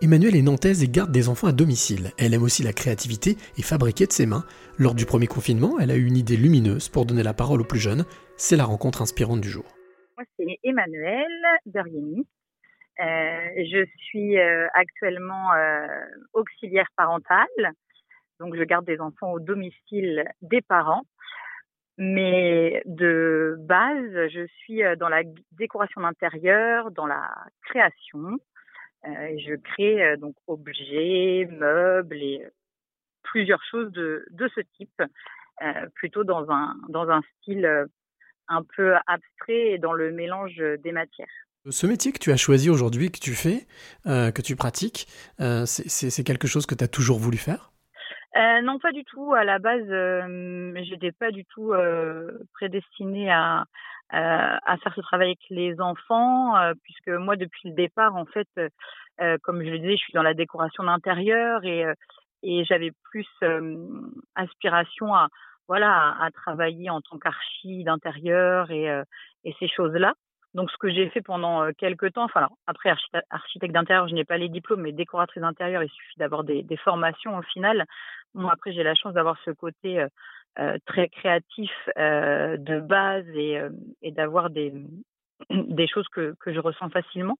Emmanuelle est nantaise et garde des enfants à domicile. Elle aime aussi la créativité et fabriquer de ses mains. Lors du premier confinement, elle a eu une idée lumineuse pour donner la parole aux plus jeunes. C'est la rencontre inspirante du jour. Moi, c'est Emmanuelle Berieni. Euh, je suis euh, actuellement euh, auxiliaire parentale. Donc, je garde des enfants au domicile des parents. Mais de base, je suis dans la décoration d'intérieur, dans la création. Euh, je crée euh, donc objets, meubles et euh, plusieurs choses de, de ce type, plutôt dans un, dans un style un peu abstrait et dans le mélange des matières. Ce métier que tu as choisi aujourd'hui, que tu fais, que tu pratiques, c'est quelque chose que tu as toujours voulu faire? Euh, non, pas du tout. À la base, euh, j'étais pas du tout prédestinée à, à faire ce travail avec les enfants, puisque moi, depuis le départ, en fait, comme je le disais, je suis dans la décoration d'intérieur et, et j'avais plus aspiration à voilà à, travailler en tant qu'archi d'intérieur et, et ces choses-là. Donc, ce que j'ai fait pendant quelques temps, enfin, après, architecte d'intérieur, je n'ai pas les diplômes, mais décoratrice d'intérieur, il suffit d'avoir des, des, formations au final. Moi, après, j'ai la chance d'avoir ce côté euh, très créatif euh, de base et, et d'avoir des, choses que, je ressens facilement.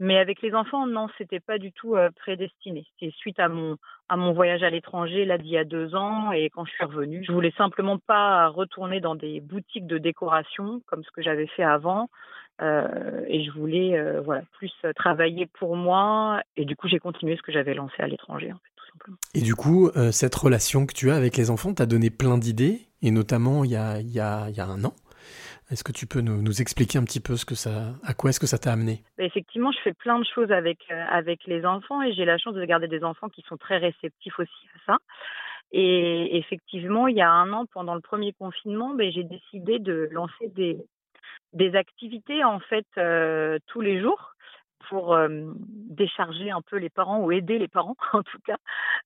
Mais avec les enfants, non, c'était pas du tout prédestiné. C'est suite à mon à mon voyage à l'étranger là d'il y a deux ans et quand je suis revenue, je voulais simplement pas retourner dans des boutiques de décoration comme ce que j'avais fait avant. Euh, et je voulais voilà plus travailler pour moi et du coup j'ai continué ce que j'avais lancé à l'étranger en fait, tout simplement. Et du coup cette relation que tu as avec les enfants t'a donné plein d'idées et notamment il y a il y a il y a un an est-ce que tu peux nous, nous, expliquer un petit peu ce que ça, à quoi est-ce que ça t'a amené? Bah, Effectivement, je fais plein de choses avec euh, avec les enfants et j'ai la chance de garder des enfants qui sont très réceptifs aussi à ça. Et effectivement, il y a un an, pendant le premier confinement, bah, j'ai décidé de lancer des des activités en fait euh, tous les jours pour euh, décharger un peu les parents ou aider les parents en tout cas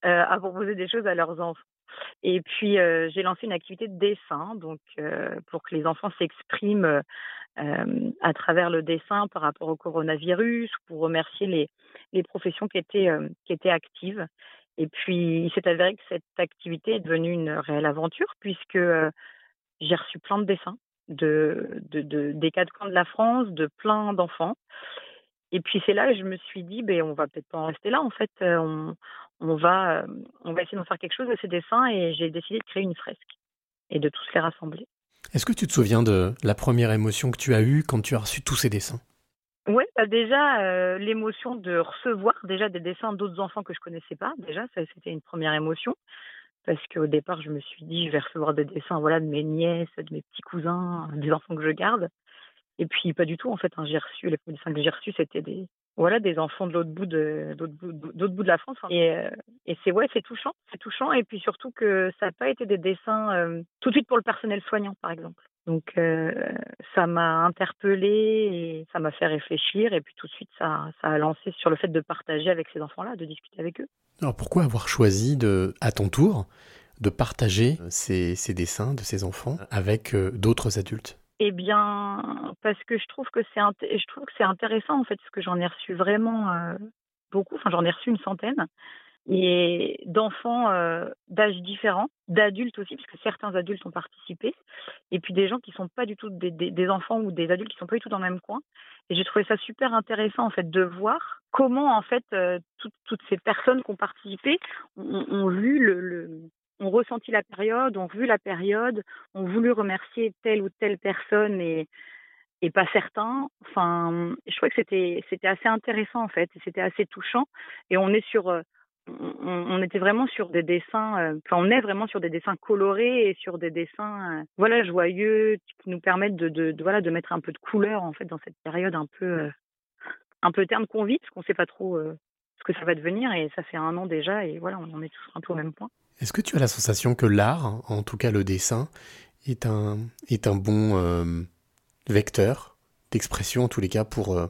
euh, à proposer des choses à leurs enfants. Et puis, j'ai lancé une activité de dessin, donc pour que les enfants s'expriment à travers le dessin par rapport au coronavirus, pour remercier les, les professions qui étaient, qui étaient actives. Et puis, il s'est avéré que cette activité est devenue une réelle aventure, puisque j'ai reçu plein de dessins de, de, de, des quatre coins de la France, de plein d'enfants. Et puis c'est là que je me suis dit, ben on va peut-être pas en rester là. En fait, on, on va, on va essayer d'en faire quelque chose de ces dessins et j'ai décidé de créer une fresque et de tous les rassembler. Est-ce que tu te souviens de la première émotion que tu as eue quand tu as reçu tous ces dessins? Oui, bah déjà l'émotion de recevoir déjà des dessins d'autres enfants que je connaissais pas. Déjà, ça c'était une première émotion parce qu'au départ je me suis dit je vais recevoir des dessins voilà de mes nièces, de mes petits cousins, des enfants que je garde. Et puis pas du tout en fait. Hein, j'ai reçu les dessins que j'ai reçus c'était des enfants de l'autre bout de d'autre bout, de la France hein. et, euh, et c'est ouais c'est touchant c'est touchant et puis surtout que ça n'a pas été des dessins euh, tout de suite pour le personnel soignant par exemple donc euh, ça m'a interpellée et ça m'a fait réfléchir et puis tout de suite ça ça a lancé sur le fait de partager avec ces enfants là de discuter avec eux. Alors pourquoi avoir choisi de à ton tour de partager ces, ces dessins de ces enfants avec d'autres adultes? Eh bien, parce que je trouve que c'est je trouve que c'est intéressant en fait, parce que j'en ai reçu vraiment euh, beaucoup. Enfin, j'en ai reçu une centaine et d'enfants euh, d'âges différents, d'adultes aussi, puisque certains adultes ont participé, et puis des gens qui sont pas du tout des, des, enfants ou des adultes qui sont pas du tout dans le même coin. Et j'ai trouvé ça super intéressant en fait de voir comment en fait euh, toutes ces personnes qui ont participé ont, vu le, ont ressenti la période, ont vu la période, ont voulu remercier telle ou telle personne et, et pas certains. Enfin, je crois que c'était c'était assez intéressant en fait, c'était assez touchant. Et on est sur, euh, on, était vraiment sur des dessins, euh, enfin on est vraiment sur des dessins colorés et sur des dessins, euh, voilà, joyeux qui nous permettent de, voilà de mettre un peu de couleur en fait dans cette période un peu un peu terne qu'on vit, parce qu'on sait pas trop ce que ça va devenir et ça fait un an déjà et voilà on en est tous un peu au même point. Est-ce que tu as la sensation que l'art, en tout cas le dessin, est un, est un bon euh, vecteur d'expression, en tous les cas, pour, euh,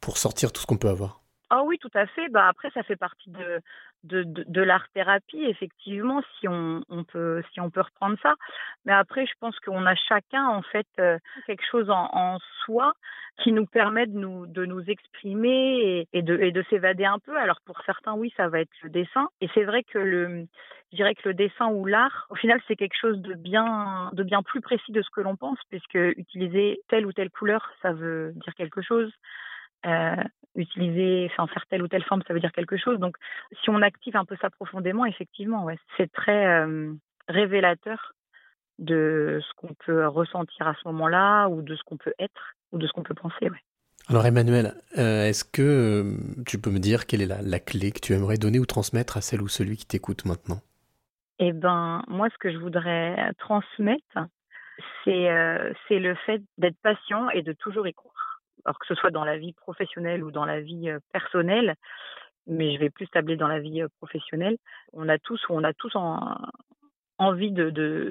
pour sortir tout ce qu'on peut avoir? Ah oui, tout à fait. Bah, après, ça fait partie de de de de l'art-thérapie, effectivement, si on on peut si on peut reprendre ça. Mais après, je pense qu'on a chacun, en fait, heu, quelque chose en en soi qui nous permet de nous de nous exprimer et et de et de s'évader un peu. Alors pour certains, oui, ça va être le dessin et c'est vrai que le je dirais que le dessin ou l'art, au final, c'est quelque chose de bien de bien plus précis de ce que l'on pense puisque utiliser telle ou telle couleur, ça veut dire quelque chose. Heu, utiliser, enfin faire telle ou telle forme, ça veut dire quelque chose. Donc, si on active un peu ça profondément, effectivement, ouais, c'est très hem, révélateur de ce qu'on peut ressentir à ce moment-là, ou de ce qu'on peut être, ou de ce qu'on peut penser, ouais. Alors Emmanuel, heu, est-ce que, tu peux me dire quelle est la la clé que tu aimerais donner ou transmettre à celle ou celui qui t'écoute maintenant? Et ben, moi, ce que je voudrais transmettre, c'est le fait d'être patient et de toujours y croire. Alors que ce soit dans la vie professionnelle ou dans la vie, heu, personnelle, mais je vais plus tabler dans la vie, heu, professionnelle. On a tous ou on a tous en envie de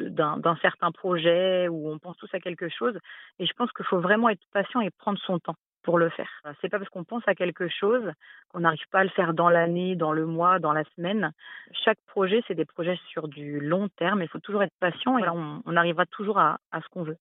d'un certain projet ou on pense tous à quelque chose et je pense qu'il faut vraiment être patient et prendre son temps pour le faire. Heu, c'est pas parce qu'on pense à quelque chose qu'on n'arrive pas à le faire dans l'année, dans le mois, dans la semaine. Chaque projet, c'est des projets sur du long terme, il faut toujours être patient et on arrivera toujours à ce qu'on veut.